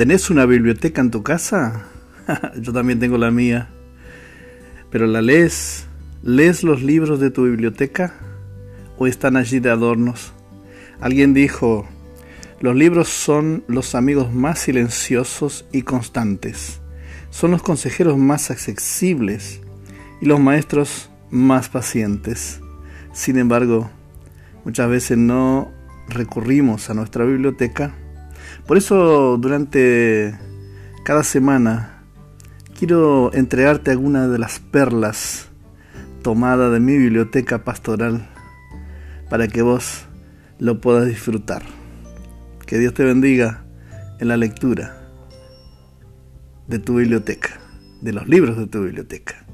¿Tenés una biblioteca en tu casa? Yo también tengo la mía. ¿Pero la lees? ¿Lees los libros de tu biblioteca? ¿O están allí de adornos? Alguien dijo, los libros son los amigos más silenciosos y constantes. Son los consejeros más accesibles y los maestros más pacientes. Sin embargo, muchas veces no recurrimos a nuestra biblioteca. Por eso durante cada semana quiero entregarte alguna de las perlas tomadas de mi biblioteca pastoral para que vos lo puedas disfrutar. Que Dios te bendiga en la lectura de tu biblioteca, de los libros de tu biblioteca.